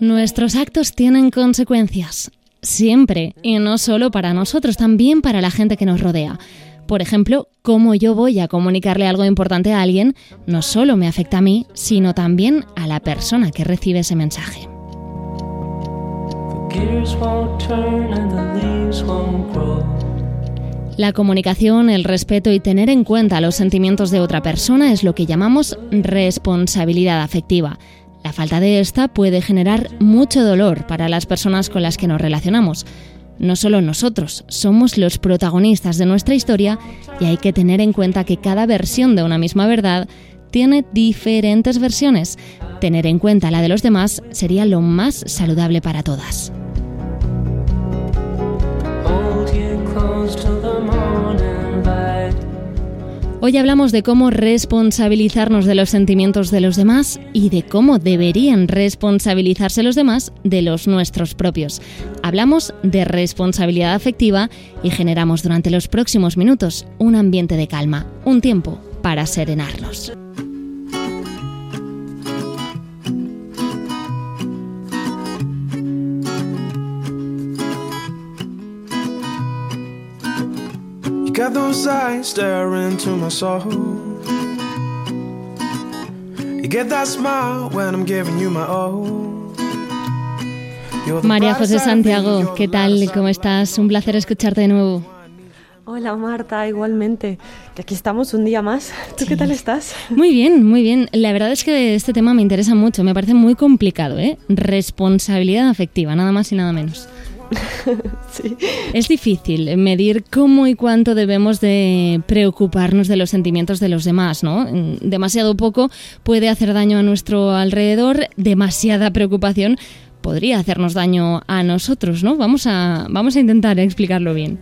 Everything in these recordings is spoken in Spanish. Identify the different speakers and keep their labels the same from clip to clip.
Speaker 1: Nuestros actos tienen consecuencias. Siempre. Y no solo para nosotros, también para la gente que nos rodea. Por ejemplo, cómo yo voy a comunicarle algo importante a alguien no solo me afecta a mí, sino también a la persona que recibe ese mensaje. La comunicación, el respeto y tener en cuenta los sentimientos de otra persona es lo que llamamos responsabilidad afectiva. La falta de esta puede generar mucho dolor para las personas con las que nos relacionamos. No solo nosotros, somos los protagonistas de nuestra historia y hay que tener en cuenta que cada versión de una misma verdad tiene diferentes versiones. Tener en cuenta la de los demás sería lo más saludable para todas. Hoy hablamos de cómo responsabilizarnos de los sentimientos de los demás y de cómo deberían responsabilizarse los demás de los nuestros propios. Hablamos de responsabilidad afectiva y generamos durante los próximos minutos un ambiente de calma, un tiempo para serenarnos.
Speaker 2: You got those eyes staring into my soul. You get that smile when I'm giving you my all. You're the
Speaker 1: María José Santiago, ¿qué tal? ¿Cómo estás? Un placer escucharte de nuevo.
Speaker 3: Hola Marta, igualmente. Que aquí estamos un día más. ¿Tú qué tal estás?
Speaker 1: Muy bien, muy bien. La verdad es que este tema me interesa mucho, me parece muy complicado, ¿eh? Responsabilidad afectiva, nada más y nada menos.
Speaker 3: Sí.
Speaker 1: Es difícil medir cómo y cuánto debemos de preocuparnos de los sentimientos de los demás, ¿no? Demasiado poco puede hacer daño a nuestro alrededor, demasiada preocupación podría hacernos daño a nosotros, ¿no? Vamos a, vamos a intentar explicarlo bien.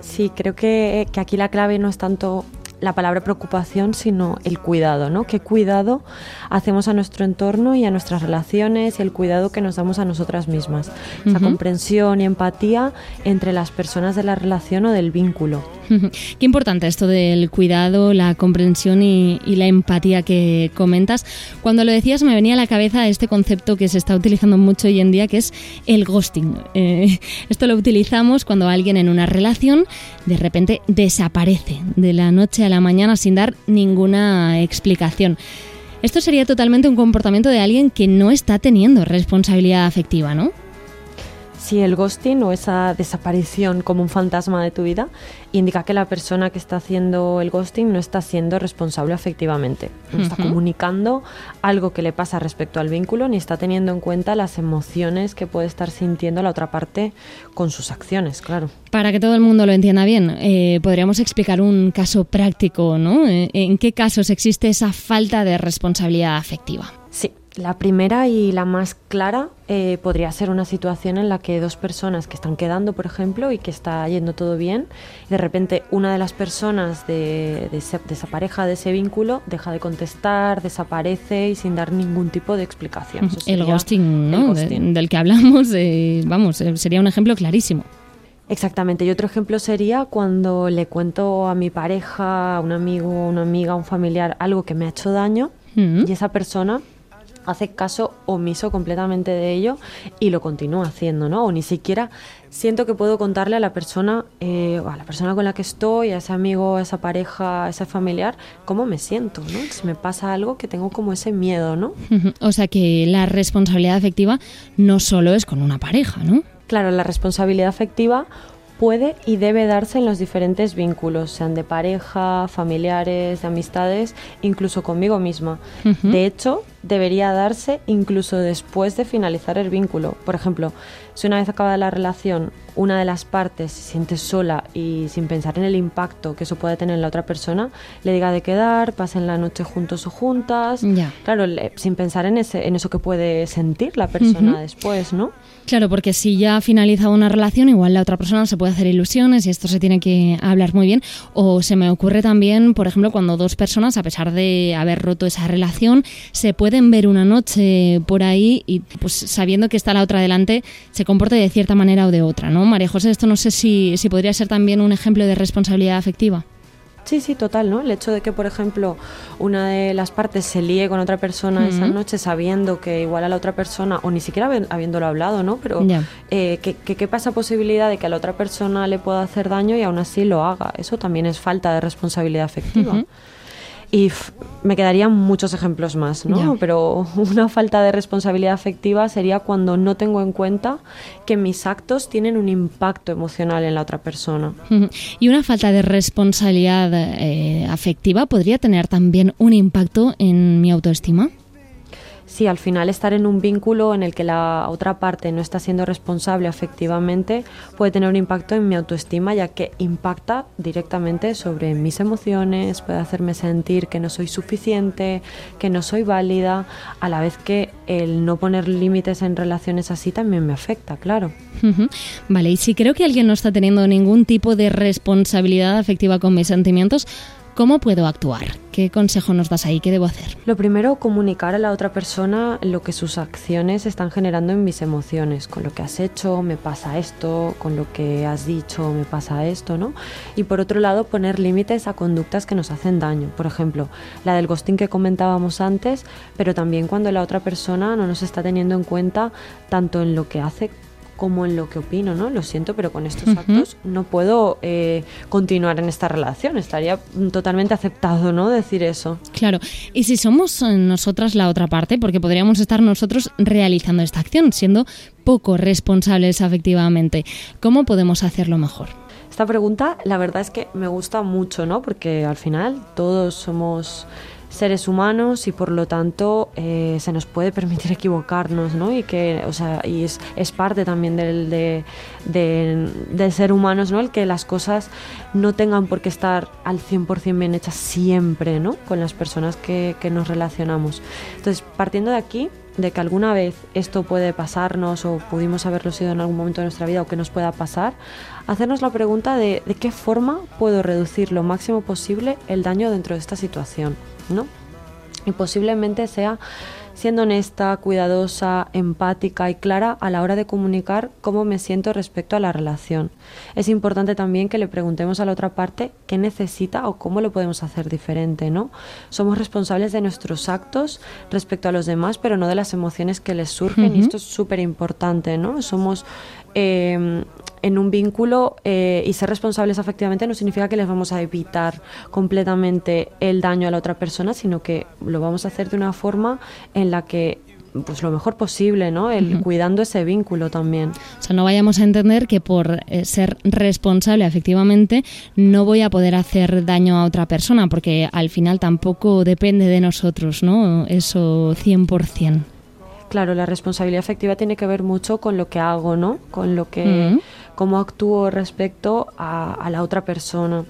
Speaker 3: Sí, creo que, que aquí la clave no es tanto la palabra preocupación, sino el cuidado, ¿no? Qué cuidado hacemos a nuestro entorno y a nuestras relaciones y el cuidado que nos damos a nosotras mismas. Esa
Speaker 1: Ujú.
Speaker 3: comprensión y empatía entre las personas de la relación o del vínculo.
Speaker 1: Qué importante esto del cuidado, la comprensión y, y la empatía que comentas. Cuando lo decías me venía a la cabeza este concepto que se está utilizando mucho hoy en día, que es el ghosting. Eh, esto lo utilizamos cuando alguien en una relación de repente desaparece de la noche a la mañana sin dar ninguna explicación. Esto sería totalmente un comportamiento de alguien que no está teniendo responsabilidad afectiva, ¿no?
Speaker 3: Si el ghosting o esa desaparición como un fantasma de tu vida indica que la persona que está haciendo el ghosting no está siendo responsable afectivamente, no está comunicando algo que le pasa respecto al vínculo ni está teniendo en cuenta las emociones que puede estar sintiendo la otra parte con sus acciones, claro.
Speaker 1: Para que todo el mundo lo entienda bien, eh, podríamos explicar un caso práctico, ¿no? Eh, ¿En qué casos existe esa falta de responsabilidad afectiva?
Speaker 3: Sí, la primera y la más clara eh, podría ser una situación en la que dos personas que están quedando, por ejemplo, y que está yendo todo bien, de repente una de las personas de, de ese- de esa pareja, de ese vínculo, deja de contestar, desaparece y sin dar ningún tipo de explicación. Eso
Speaker 1: El ghosting, del que hablamos, eh, vamos, eh, sería un ejemplo clarísimo.
Speaker 3: Exactamente. Y otro ejemplo sería cuando le cuento a mi pareja, a un amigo, una amiga, a un familiar algo que me ha hecho daño
Speaker 1: Mm.
Speaker 3: y esa persona hace caso omiso completamente de ello y lo continúa haciendo, ¿no? O ni siquiera siento que puedo contarle a la persona, eh, o a la persona con la que estoy, a ese amigo, a esa pareja, a ese familiar, cómo me siento, ¿no? Si me pasa algo que tengo como ese miedo, ¿no?
Speaker 1: O sea que la responsabilidad afectiva no solo es con una pareja, ¿no?
Speaker 3: Claro, la responsabilidad afectiva puede y debe darse en los diferentes vínculos, sean de pareja, familiares, de amistades, incluso conmigo misma. De hecho, debería darse incluso después de finalizar el vínculo. Por ejemplo, si una vez acabada la relación, una de las partes se siente sola y sin pensar en el impacto que eso puede tener en la otra persona, le diga de quedar, pasen la noche juntos o juntas.
Speaker 1: Ya.
Speaker 3: Claro, le- sin pensar en, ese, en eso que puede sentir la persona después, ¿no?
Speaker 1: Claro, porque si ya ha finalizado una relación, igual la otra persona se puede hacer ilusiones y esto se tiene que hablar muy bien. O se me ocurre también, por ejemplo, cuando dos personas, a pesar de haber roto esa relación, se pueden ver una noche por ahí y pues sabiendo que está la otra delante, se comporte de cierta manera o de otra, ¿no? María José, esto no sé si, si podría ser también un ejemplo de responsabilidad afectiva.
Speaker 3: Sí, sí, total, ¿no? El hecho de que, por ejemplo, una de las partes se líe con otra persona esa noche sabiendo que igual a la otra persona, o ni siquiera habiéndolo hablado, ¿no? Pero eh, que, que, pasa posibilidad de que a la otra persona le pueda hacer daño y aún así lo haga. Eso también es falta de responsabilidad afectiva. Y me quedarían muchos ejemplos más, ¿no? Pero una falta de responsabilidad afectiva sería cuando no tengo en cuenta que mis actos tienen un impacto emocional en la otra persona.
Speaker 1: Y una falta de responsabilidad eh, afectiva podría tener también un impacto en mi autoestima
Speaker 3: sí, al final estar en un vínculo en el que la otra parte no está siendo responsable afectivamente puede tener un impacto en mi autoestima ya que impacta directamente sobre mis emociones, puede hacerme sentir que no soy suficiente, que no soy válida, a la vez que el no poner límites en relaciones así también me afecta, claro.
Speaker 1: Vale, y si creo que alguien no está teniendo ningún tipo de responsabilidad afectiva con mis sentimientos, ¿Cómo puedo actuar? ¿Qué consejo nos das ahí? ¿Qué debo hacer?
Speaker 3: Lo primero, comunicar a la otra persona lo que sus acciones están generando en mis emociones. Con lo que has hecho me pasa esto, con lo que has dicho me pasa esto, ¿no? Y por otro lado, poner límites a conductas que nos hacen daño. Por ejemplo, la del ghosting que comentábamos antes, pero también cuando la otra persona no nos está teniendo en cuenta tanto en lo que hace como en lo que opino, ¿no? Lo siento, pero con estos actos no puedo eh, continuar en esta relación. Estaría totalmente aceptado, ¿no? Decir eso.
Speaker 1: Claro. Y si somos eh, nosotras la otra parte, porque podríamos estar nosotros realizando esta acción, siendo poco responsables afectivamente, ¿cómo podemos hacerlo mejor?
Speaker 3: Esta pregunta, la verdad es que me gusta mucho, ¿no? Porque al final todos somos seres humanos y por lo tanto eh, se nos puede permitir equivocarnos, ¿no? Y que, o sea, y es, es parte también del, de, ser humanos, ¿no? El que las cosas no tengan por qué estar al 100% bien hechas siempre, ¿no? Con las personas que, que nos relacionamos. Entonces, partiendo de aquí, de que alguna vez esto puede pasarnos o pudimos haberlo sido en algún momento de nuestra vida o que nos pueda pasar, hacernos la pregunta de de qué forma puedo reducir lo máximo posible el daño dentro de esta situación. ¿no? Y posiblemente sea siendo honesta, cuidadosa, empática y clara a la hora de comunicar cómo me siento respecto a la relación. Es importante también que le preguntemos a la otra parte qué necesita o cómo lo podemos hacer diferente, ¿no? Somos responsables de nuestros actos respecto a los demás, pero no de las emociones que les surgen y esto es súper importante, ¿no? Somos eh, en un vínculo eh, y ser responsables afectivamente no significa que les vamos a evitar completamente el daño a la otra persona, sino que lo vamos a hacer de una forma en la que pues lo mejor posible, ¿no? El cuidando ese vínculo también.
Speaker 1: O sea, no vayamos a entender que por eh, ser responsable efectivamente no voy a poder hacer daño a otra persona, porque al final tampoco depende de nosotros, ¿no? Eso 100%.
Speaker 3: Claro, la responsabilidad afectiva tiene que ver mucho con lo que hago, ¿no? Con lo que, cómo actúo respecto a, la otra persona.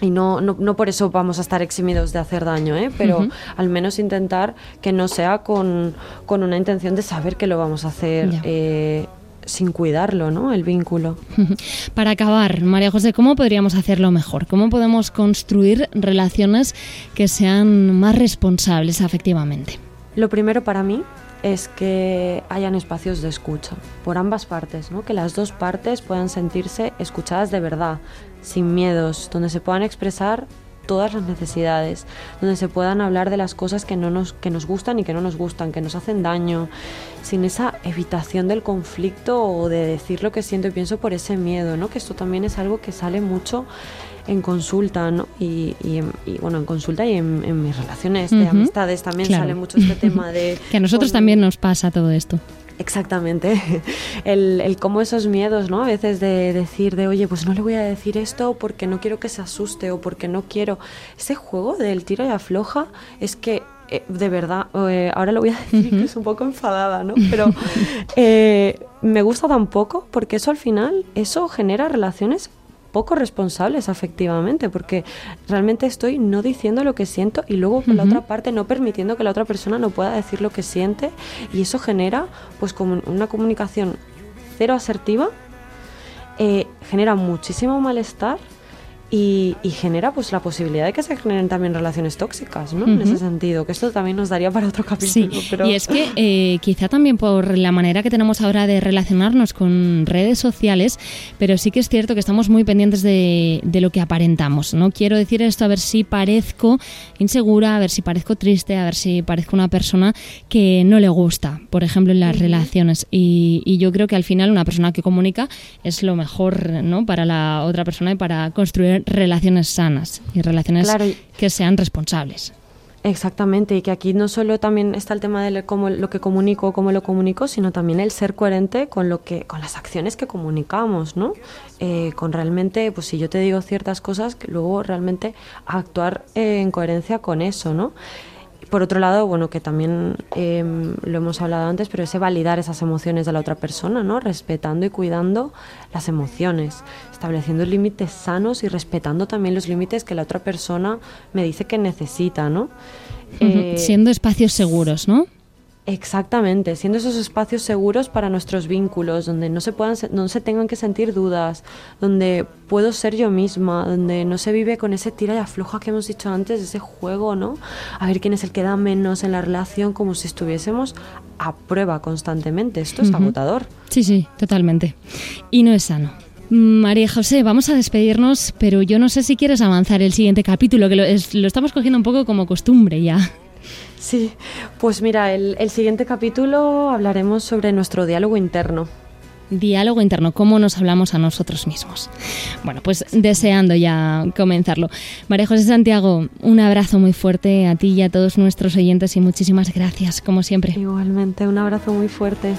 Speaker 3: Y no, no, no, por eso vamos a estar eximidos de hacer daño, ¿eh? pero al menos intentar que no sea con, con, una intención de saber que lo vamos a hacer eh, sin cuidarlo, ¿no? El vínculo.
Speaker 1: Para acabar, María José, ¿cómo podríamos hacerlo mejor? ¿Cómo podemos construir relaciones que sean más responsables afectivamente?
Speaker 3: Lo primero para mí es que hayan espacios de escucha por ambas partes, ¿no? que las dos partes puedan sentirse escuchadas de verdad, sin miedos, donde se puedan expresar todas las necesidades, donde se puedan hablar de las cosas que, no nos, que nos gustan y que no nos gustan, que nos hacen daño, sin esa evitación del conflicto o de decir lo que siento y pienso por ese miedo, ¿no? que esto también es algo que sale mucho en consulta, ¿no? Y, bueno, en consulta y en, mis relaciones de amistades también sale mucho este tema de...
Speaker 1: que a nosotros también nos pasa todo esto.
Speaker 3: Exactamente. El, el cómo esos miedos, ¿no? A veces de decir de, oye, pues no le voy a decir esto porque no quiero que se asuste o porque no quiero. Ese juego del tiro y afloja es que eh, de verdad, eh, ahora lo voy a decir que es un poco enfadada, ¿no? Pero eh, me gusta tampoco porque eso al final, eso genera relaciones poco responsables afectivamente, porque realmente estoy no diciendo lo que siento y luego por la otra parte no permitiendo que la otra persona no pueda decir lo que siente y eso genera pues como una comunicación cero asertiva, eh, genera muchísimo malestar y, y, genera pues la posibilidad de que se generen también relaciones tóxicas, ¿no? En ese sentido, que esto también nos daría para otro capítulo.
Speaker 1: Sí,
Speaker 3: pero...
Speaker 1: y es que eh, quizá también por la manera que tenemos ahora de relacionarnos con redes sociales, pero sí que es cierto que estamos muy pendientes de, de lo que aparentamos. No quiero decir esto a ver si parezco insegura, a ver si parezco triste, a ver si parezco una persona que no le gusta, por ejemplo, en las relaciones. Y, y yo creo que al final una persona que comunica es lo mejor, ¿no? Para la otra persona y para construir relaciones sanas y relaciones
Speaker 3: Claro.
Speaker 1: que sean responsables.
Speaker 3: Exactamente, y que aquí no solo también está el tema de cómo, lo que comunico, cómo lo comunico, sino también el ser coherente con lo que, con las acciones que comunicamos, ¿no? Eh, con realmente, pues si yo te digo ciertas cosas, que luego realmente actuar eh, en coherencia con eso, ¿no? Por otro lado, bueno, que también eh, lo hemos hablado antes, pero ese validar esas emociones de la otra persona, ¿no? Respetando y cuidando las emociones, estableciendo límites sanos y respetando también los límites que la otra persona me dice que necesita, ¿no? Eh,
Speaker 1: Siendo espacios seguros, ¿no?
Speaker 3: Exactamente, siendo esos espacios seguros para nuestros vínculos, donde no se puedan, no se tengan que sentir dudas, donde puedo ser yo misma, donde no se vive con ese tira y afloja que hemos dicho antes, ese juego, ¿no? A ver quién es el que da menos en la relación, como si estuviésemos a prueba constantemente. Esto es
Speaker 1: Ujú.
Speaker 3: agotador.
Speaker 1: Sí, sí, totalmente. Y no es sano. María José, vamos a despedirnos, pero yo no sé si quieres avanzar el siguiente capítulo, que lo, es- lo estamos cogiendo un poco como costumbre ya.
Speaker 3: Sí, pues mira, el, el siguiente capítulo hablaremos sobre nuestro diálogo interno.
Speaker 1: Diálogo interno, cómo nos hablamos a nosotros mismos. Bueno, pues deseando ya comenzarlo. María José Santiago, un abrazo muy fuerte a ti y a todos nuestros oyentes y muchísimas gracias, como siempre.
Speaker 3: Igualmente, un abrazo muy fuerte.